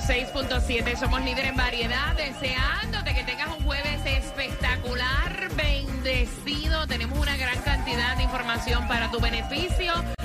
106.7 somos líder en variedad, deseándote que tengas un jueves espectacular, bendecido. Tenemos una gran cantidad de información para tu beneficio.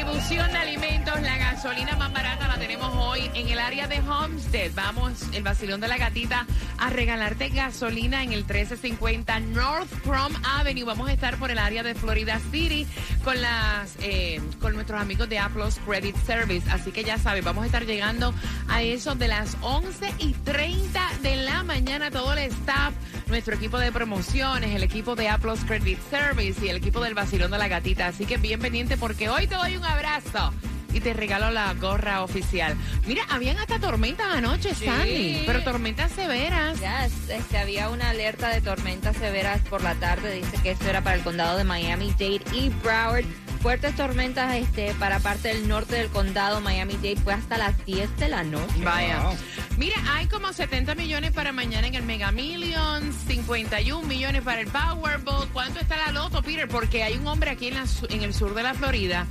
Distribución de alimentos, la gasolina más barata la tenemos hoy en el área de Homestead. Vamos, el vacilón de la gatita, a regalarte gasolina en el 1350 North Chrome Avenue. Vamos a estar por el área de Florida City con las eh, con nuestros amigos de Aplos Credit Service. Así que ya sabes, vamos a estar llegando a eso de las 11 y 30 de la mañana. Todo el staff, nuestro equipo de promociones, el equipo de Aplos Credit Service y el equipo del vacilón de la gatita. Así que bien pendiente porque hoy te doy un abrazo. Y te regalo la gorra oficial. Mira, habían hasta tormentas anoche, Sandy. Pero tormentas severas. Yes, este, había una alerta de tormentas severas por la tarde. Dice que esto era para el condado de Miami-Dade y Broward. Fuertes tormentas este, para parte del norte del condado Miami-Dade fue hasta las 10 de la noche. Vaya. Mira, hay como 70 millones para mañana en el Mega Millions, 51 millones para el Powerball. ¿Cuánto está la loto, Peter? Porque hay un hombre aquí en, el sur de la Florida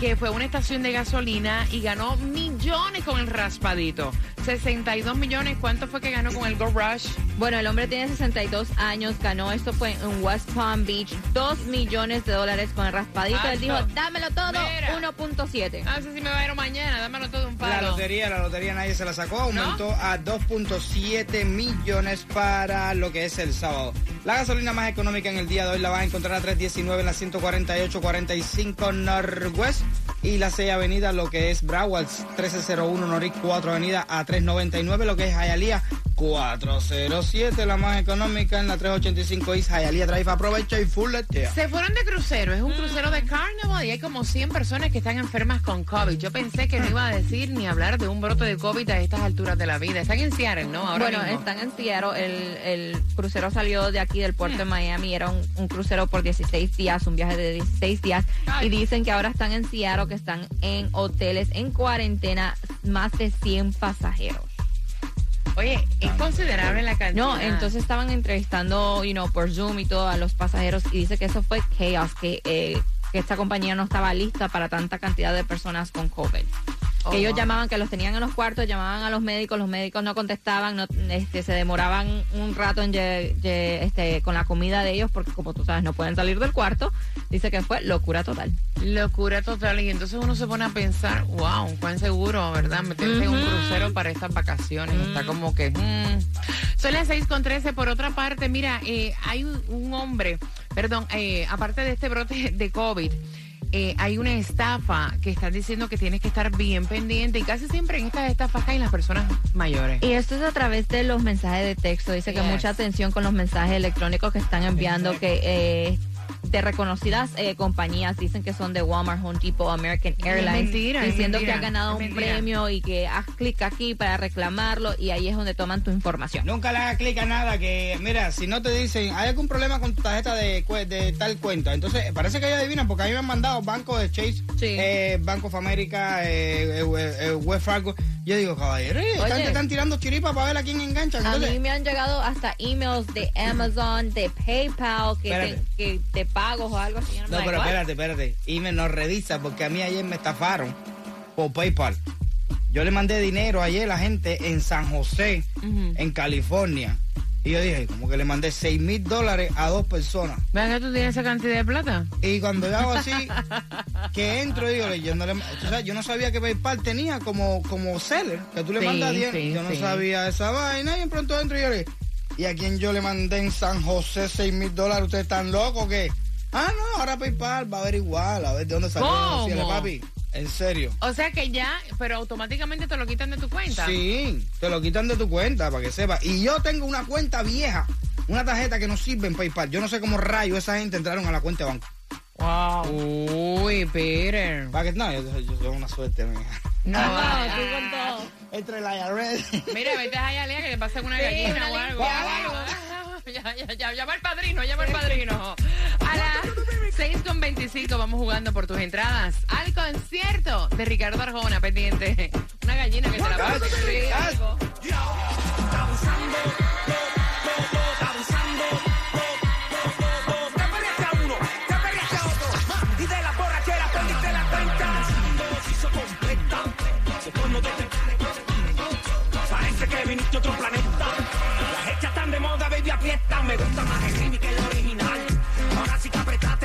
que fue a una estación de gasolina y ganó millones con el raspadito. 62 millones. ¿Cuánto fue que ganó con el Go Rush? Bueno, el hombre tiene 62 años, ganó esto fue en West Palm Beach, 2 millones de dólares con el raspadito. Él dijo, dámelo todo, Mira. 1.7. Ah, sé si me va a ir mañana. Dámelo todo un La palo. lotería, la lotería nadie se la sacó, aumentó a 2.7 millones para lo que es el sábado. La gasolina más económica en el día de hoy la vas a encontrar a 3.19 en la 148.45 Northwest y la 6 Avenida, lo que es Broward 1301 Norris 4 Avenida a 3.99, lo que es Hialeah 407, la más económica en la 385 East Hialeah Drive. Aprovecha y full leteo. Se fueron de crucero, es un crucero de Carnival y hay como 100 personas que están enfermas con COVID. Yo pensé que no iba a decir ni hablar de un brote de COVID a estas alturas de la vida. Están en Seattle, ¿no? Ahora bueno, mismo. están en Seattle. El, el crucero salió de aquí del puerto de Miami. Era un, un crucero por 16 días, un viaje de 16 días. Ay. Y dicen que ahora están en Seattle, que están en hoteles en cuarentena, más de 100 pasajeros. Oye, es considerable la cantidad. No, entonces estaban entrevistando, you know, por Zoom y todo a los pasajeros y dice que eso fue chaos, que, eh, que esta compañía no estaba lista para tanta cantidad de personas con COVID. Oh, que ellos wow. llamaban, que los tenían en los cuartos, llamaban a los médicos, los médicos no contestaban, no, este, se demoraban un rato en este, con la comida de ellos porque como tú sabes no pueden salir del cuarto. Dice que fue locura total. Locura total. Y entonces uno se pone a pensar, wow, cuán seguro, ¿verdad? Meterse en un crucero para estas vacaciones. Está como que... mm. Son las 6 con 13. Por otra parte, mira, eh, hay un, un hombre, perdón, eh, aparte de este brote de COVID, eh, hay una estafa que están diciendo que tienes que estar bien pendiente y casi siempre en estas estafas caen las personas mayores. Y esto es a través de los mensajes de texto. Dice que mucha atención con los mensajes electrónicos que están enviando, que eh, de reconocidas eh, compañías dicen que son de Walmart, Home Depot, American Airlines, mentira, diciendo que mentira, ha ganado un mentira. premio y que haz clic aquí para reclamarlo y ahí es donde toman tu información. Nunca le hagas clic a nada que, mira, si no te dicen, hay algún problema con tu tarjeta de, cue- de tal cuenta. Entonces, parece que ellos adivinan, porque a mí me han mandado Banco de Chase, Sí. eh, Banco of America, eh, eh, eh, Wells Fargo. Yo digo, caballero, están, Oye. están tirando chiripa para ver a quién enganchan. A mí me han llegado hasta emails de Amazon, de PayPal, que, te, Espérate. que te pagos o algo así. No, pero what? espérate, espérate. Y me nos revisa, porque a mí ayer me estafaron por PayPal. Yo le mandé dinero ayer a la gente en San José, en California. Y yo dije, como que le mandé 6 mil dólares a dos personas. ¿Ven que tú tienes esa cantidad de plata? Y cuando yo hago así, que entro, digo, yo no, le, tú sabes, yo no sabía que PayPal tenía como, como seller, que tú le Sí, mandas dinero. sí, yo no sí. sabía esa vaina y en pronto entro y yo le ¿y a quien yo le mandé en San José 6 mil dólares? ¿Ustedes están locos que Ah, no, ahora PayPal va a averiguar, a ver de dónde salió ¿Cómo? cielo, papi. En serio. O sea que ya, pero automáticamente te lo quitan de tu cuenta. Sí, te lo quitan de tu cuenta para que sepas. Y yo tengo una cuenta vieja, una tarjeta que no sirve en PayPal. Yo no sé cómo rayo esa gente entraron a la cuenta de banco. Wow. Uy, Peter. Para que no, yo, yo tengo una suerte, mija. No, tú con todo. Entre la IRS. Mira, vete a Hialeah que le pasen una gallina una o algo. Ya, ya, ya, llama al padrino, llama al padrino. A las 6 con 25 vamos jugando por tus entradas al concierto de Ricardo Arjona, pendiente. Una gallina que te la de Parece que viniste a otro planeta. Las hechas están de moda, baby, aprieta. Me gusta más el remix que el original. Ahora sí que apretaste,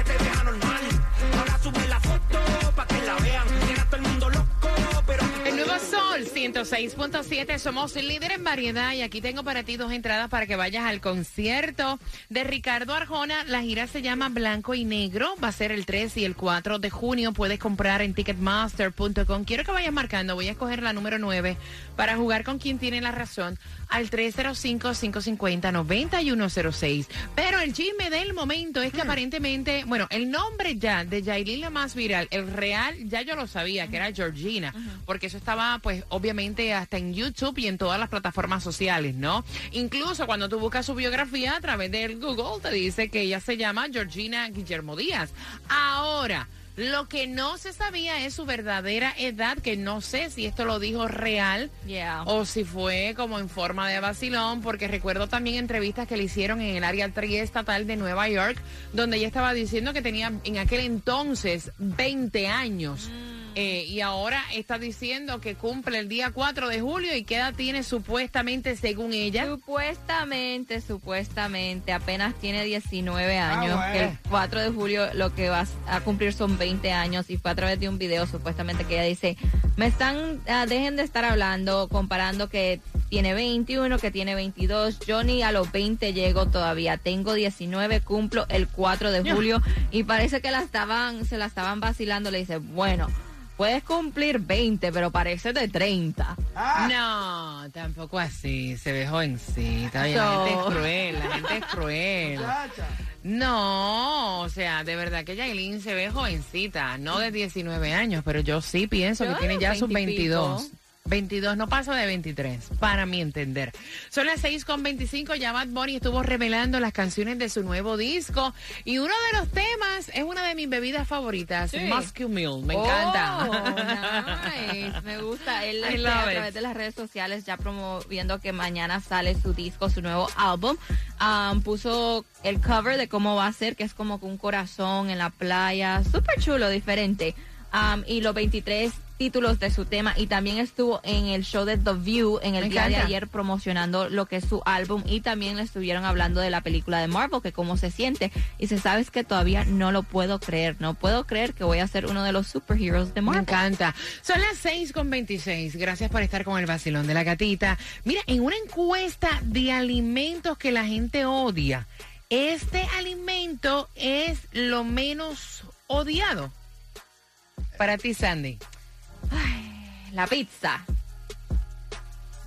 106.7, somos líder en variedad y aquí tengo para ti dos entradas para que vayas al concierto de Ricardo Arjona. La gira se llama Blanco y Negro, va a ser el 3 y el 4 de junio. Puedes comprar en ticketmaster.com. Quiero que vayas marcando, voy a escoger la número 9 para jugar con quien tiene la razón al 305-550-9106. Pero el chisme del momento es que aparentemente, bueno, el nombre ya de Yailin la más viral, el real, ya yo lo sabía, que era Georgina, porque eso estaba, pues, obviamente hasta en YouTube y en todas las plataformas sociales, ¿no? Incluso cuando tú buscas su biografía a través del Google, te dice que ella se llama Georgina Guillermo Díaz. Ahora. Lo que no se sabía es su verdadera edad, que no sé si esto lo dijo real Yeah. o si fue como en forma de vacilón, porque recuerdo también entrevistas que le hicieron en el área triestatal de Nueva York, donde ella estaba diciendo que tenía en aquel entonces 20 años. Eh, y ahora está diciendo que cumple el día 4 de julio y qué edad tiene supuestamente según ella. Supuestamente, supuestamente, apenas tiene 19 años. bueno. El 4 de julio lo que va a cumplir son 20 años y fue a través de un video supuestamente que ella dice, me están, ah, dejen de estar hablando, comparando que tiene 21, que tiene 22. Yo ni a los 20 llego todavía. Tengo 19, cumplo el 4 de julio y parece que la estaban, se la estaban vacilando. Le dice, bueno, puedes cumplir 20, pero parece de 30. Ah, No, tampoco así, se ve jovencita. Oye, La gente es cruel, la gente es cruel. muchacha. No, o sea, de verdad que Yailin se ve jovencita, no de 19 años, pero yo sí pienso que tiene ya sus 20 y pico. 22. 22, no pasa de 23, para mi entender. Son las 6 con 25, ya Bad Bunny estuvo revelando las canciones de su nuevo disco y uno de los temas es una de mis bebidas favoritas, Sí. Muscle Meal, me Oh, encanta. nice. Me gusta. Él este, a través de las redes sociales ya promoviendo que mañana sale su disco, su nuevo álbum. Um, puso el cover de cómo va a ser, que es como con un corazón en la playa. Súper chulo, diferente. Um, y los 23 títulos de su tema y también estuvo en el show de The View en el Me día de ayer promocionando lo que es su álbum y también le estuvieron hablando de la película de Marvel, que cómo se siente. Y se sabes que todavía no lo puedo creer, no puedo creer que voy a ser uno de los superheroes de Me Marvel. encanta. Son las 6 con 26. Gracias por estar con el vacilón de la gatita. Mira, en una encuesta de alimentos que la gente odia, este alimento es lo menos odiado. Para ti, Sandy. La pizza.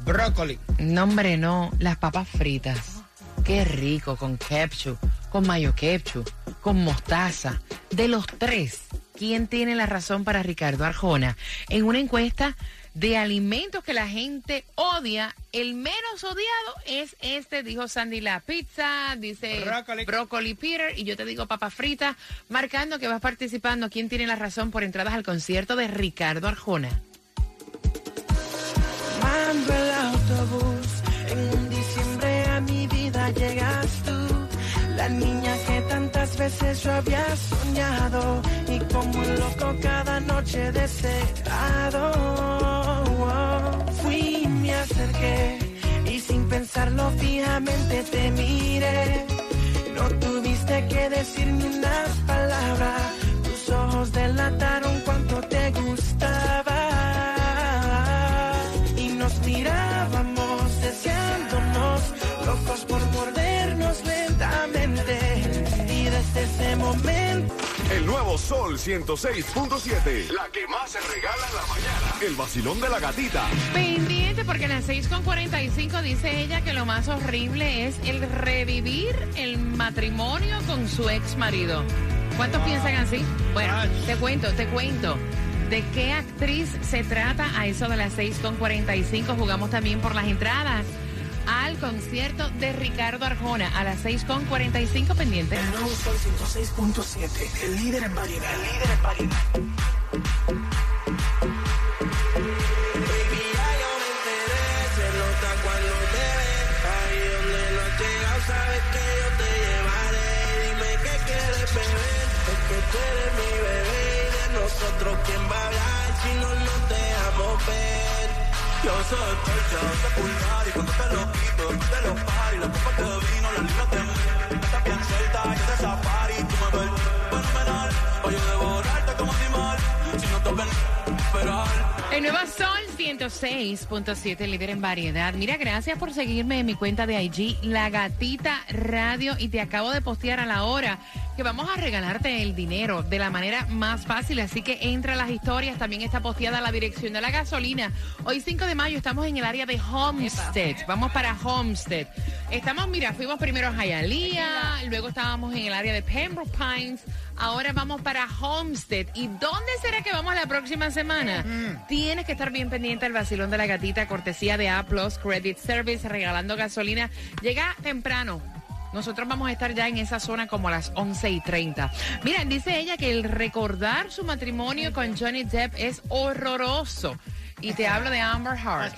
Brócoli. No, hombre, no. Las papas fritas. Qué rico, con ketchup, con mayo ketchup, con mostaza. De los tres, ¿quién tiene la razón para Ricardo Arjona? En una encuesta de alimentos que la gente odia, el menos odiado es este, dijo Sandy, la pizza, dice Brócoli. brócoli Peter, y yo te digo papas fritas, marcando que vas participando. ¿Quién tiene la razón por entradas al concierto de Ricardo Arjona? El autobús, en un diciembre a mi vida llegas tú, la niña que tantas veces yo había soñado y como un loco cada noche deseado. Fui, me acerqué y sin pensarlo fijamente te miré. No tuviste que decir ni una palabra, tus ojos delataron Sol 106.7. La que más se regala en la mañana. El vacilón de la gatita. Pendiente porque en las 6.45 dice ella que lo más horrible es el revivir el matrimonio con su ex marido. ¿Cuántos piensan así? Bueno, Ay. te cuento, te cuento. ¿De qué actriz se trata? A eso de las 6.45 jugamos también por las entradas al concierto de Ricardo Arjona a las 6.45 pendiente. El nuevo Sol 106.7, el líder en variedad, el líder en variedad. Baby, ya yo me enteré, se nota cuando te ves. Ahí donde no has llegado, sabes que yo te llevaré. Dime qué quieres beber, es que tú eres mi bebé. Y de nosotros, ¿quién va a hablar si no nos dejamos ver? Yo soy yo sé pulgar y cuando te lo quito, te lo pari, la copa te vino, la libra te mueve. Estás bien suelta, yo de safari, tú me ves fenomenal. O yo devorarte como animal, si no te ven, esperar. El nuevo Sol 106.7, líder en variedad. Mira, gracias por seguirme en mi cuenta de IG, La Gatita Radio, y te acabo de postear a la hora que vamos a regalarte el dinero de la manera más fácil. Así que entra a las historias, también está posteada la dirección de la gasolina. Hoy 5 de mayo estamos en el área de Homestead. Vamos para Homestead. Estamos, mira, fuimos primero a Hialeah, luego estábamos en el área de Pembroke Pines. Ahora vamos para Homestead. ¿Y dónde será que vamos la próxima semana? Tienes que estar bien pendiente al vacilón de la gatita, cortesía de A Plus Credit Service, regalando gasolina. Llega temprano. Nosotros vamos a estar ya en esa zona como a las 11 y 30. Mira, dice ella que el recordar su matrimonio con Johnny Depp es horroroso. Y te hablo de Amber Heard.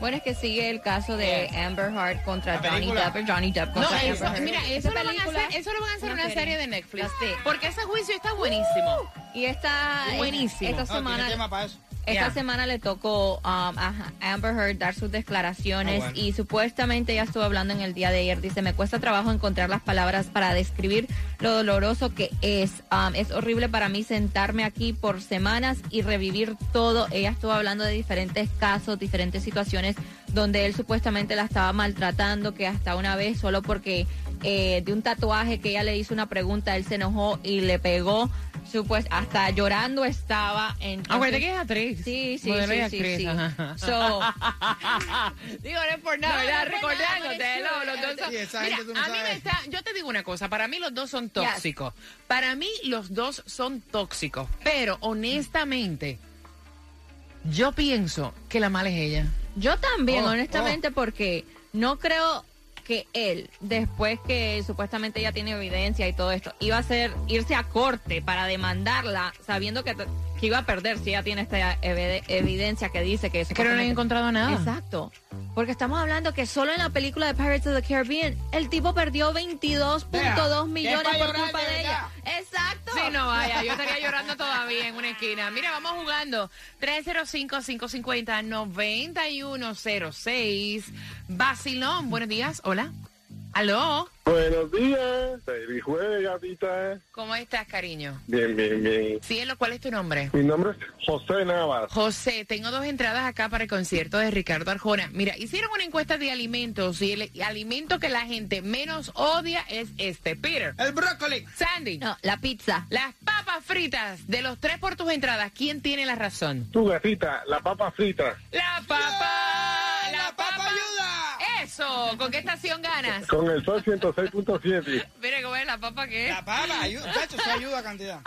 Bueno, es que sigue el caso de Amber Heard contra Johnny. Depp, Johnny Depp No, contra eso, Amber Heard. mira, eso lo, van a hacer, eso lo van a hacer una una serie de Netflix. Porque ese juicio está buenísimo. Y esta, Buenísimo. esta No, tiene tema para eso. Esta semana le tocó um, a Amber Heard dar sus declaraciones Ah, bueno. y supuestamente ella estuvo hablando en el día de ayer. Dice, me cuesta trabajo encontrar las palabras para describir lo doloroso que es. Um, es horrible para mí sentarme aquí por semanas y revivir todo. Ella estuvo hablando de diferentes casos, diferentes situaciones donde él supuestamente la estaba maltratando, que hasta una vez solo porque eh, de un tatuaje que ella le hizo una pregunta, él se enojó y le pegó. Supuest hasta llorando estaba. Entonces- Acuérdate que es actriz. Sí, sí, Modelo sí, sí, actriz, sí. So, Digo, no es por nada, No, ¿verdad? no es por nada, Recordándote, pero no, es los dos que- son- Sí, esa Mira, gente tú no a mí me está, yo te digo una cosa, para mí los dos son tóxicos. Para mí los dos son tóxicos, pero honestamente, yo pienso que la mala es ella. yo también, Oh, honestamente, porque no creo que él, después que supuestamente ella tiene evidencia y todo esto, iba a hacer irse a corte para demandarla, sabiendo que, que iba a perder si ella tiene esta evide- evidencia que dice que Es que no han encontrado nada. Exacto. Porque estamos hablando que solo en la película de Pirates of the Caribbean el tipo perdió 22.2 Vea, millones por llorar culpa de de ella. Exacto. Sí, no vaya, yo estaría llorando todavía en una esquina. Mira, vamos jugando. 305-550-9106. Basilón, buenos días. Hola. ¿Aló? Buenos días, feliz jueves, gatita. ¿Cómo estás, cariño? Bien, bien, bien. Cielo, ¿cuál es tu nombre? Mi nombre es José Navas. José, tengo dos entradas acá para el concierto de Ricardo Arjona. Mira, hicieron una encuesta de alimentos y el alimento que la gente menos odia es este. Peter, El brócoli. Sandy, No, la pizza. las papas fritas de los tres por tus entradas, ¿quién tiene la razón? Tu gatita, la papa frita, La papa. Eso, ¿con qué estación ganas? con el sol 106.7. Mira cómo es la papa que es. La papa ayuda. Chacho, eso ayuda a cantidad.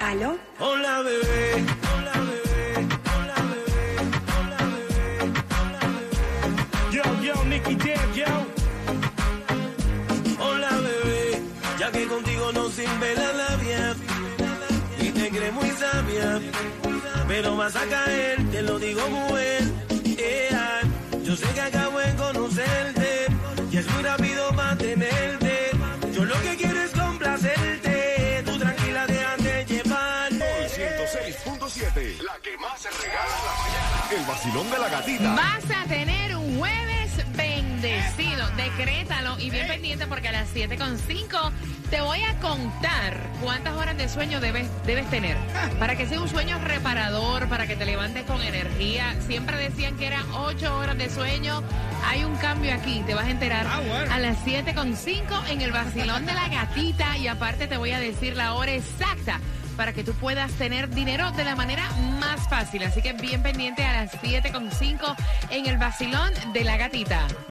¿Aló? Hola bebé, hola bebé, hola bebé, hola bebé, hola bebé. Yo, yo, Nicky Jam, yo. Hola bebé, ya que contigo no sirve la labia y te crees muy sabia, pero vas a caer, te lo digo muy yeah. Yo sé que acabo de conocerte y es muy rápido mantenerte. Yo lo que quiero es complacerte, tú tranquila déjate llevar. Sol 106.7. La que más se regala en la mañana. El vacilón de la gatita. Vas a tener un jueves bendecido. Decrétalo y bien pendiente porque a las 7.5 te voy a contar cuántas horas de sueño debes, debes tener. Para que sea un sueño reparador, para que te levantes con energía. Siempre decían que eran 8 horas de sueño. Hay un cambio aquí, te vas a enterar Ah, bueno. a las 7.5 en el vacilón de la gatita. Y aparte te voy a decir la hora exacta para que tú puedas tener dinero de la manera más fácil. Así que bien pendiente a las 7.5 en el vacilón de la gatita.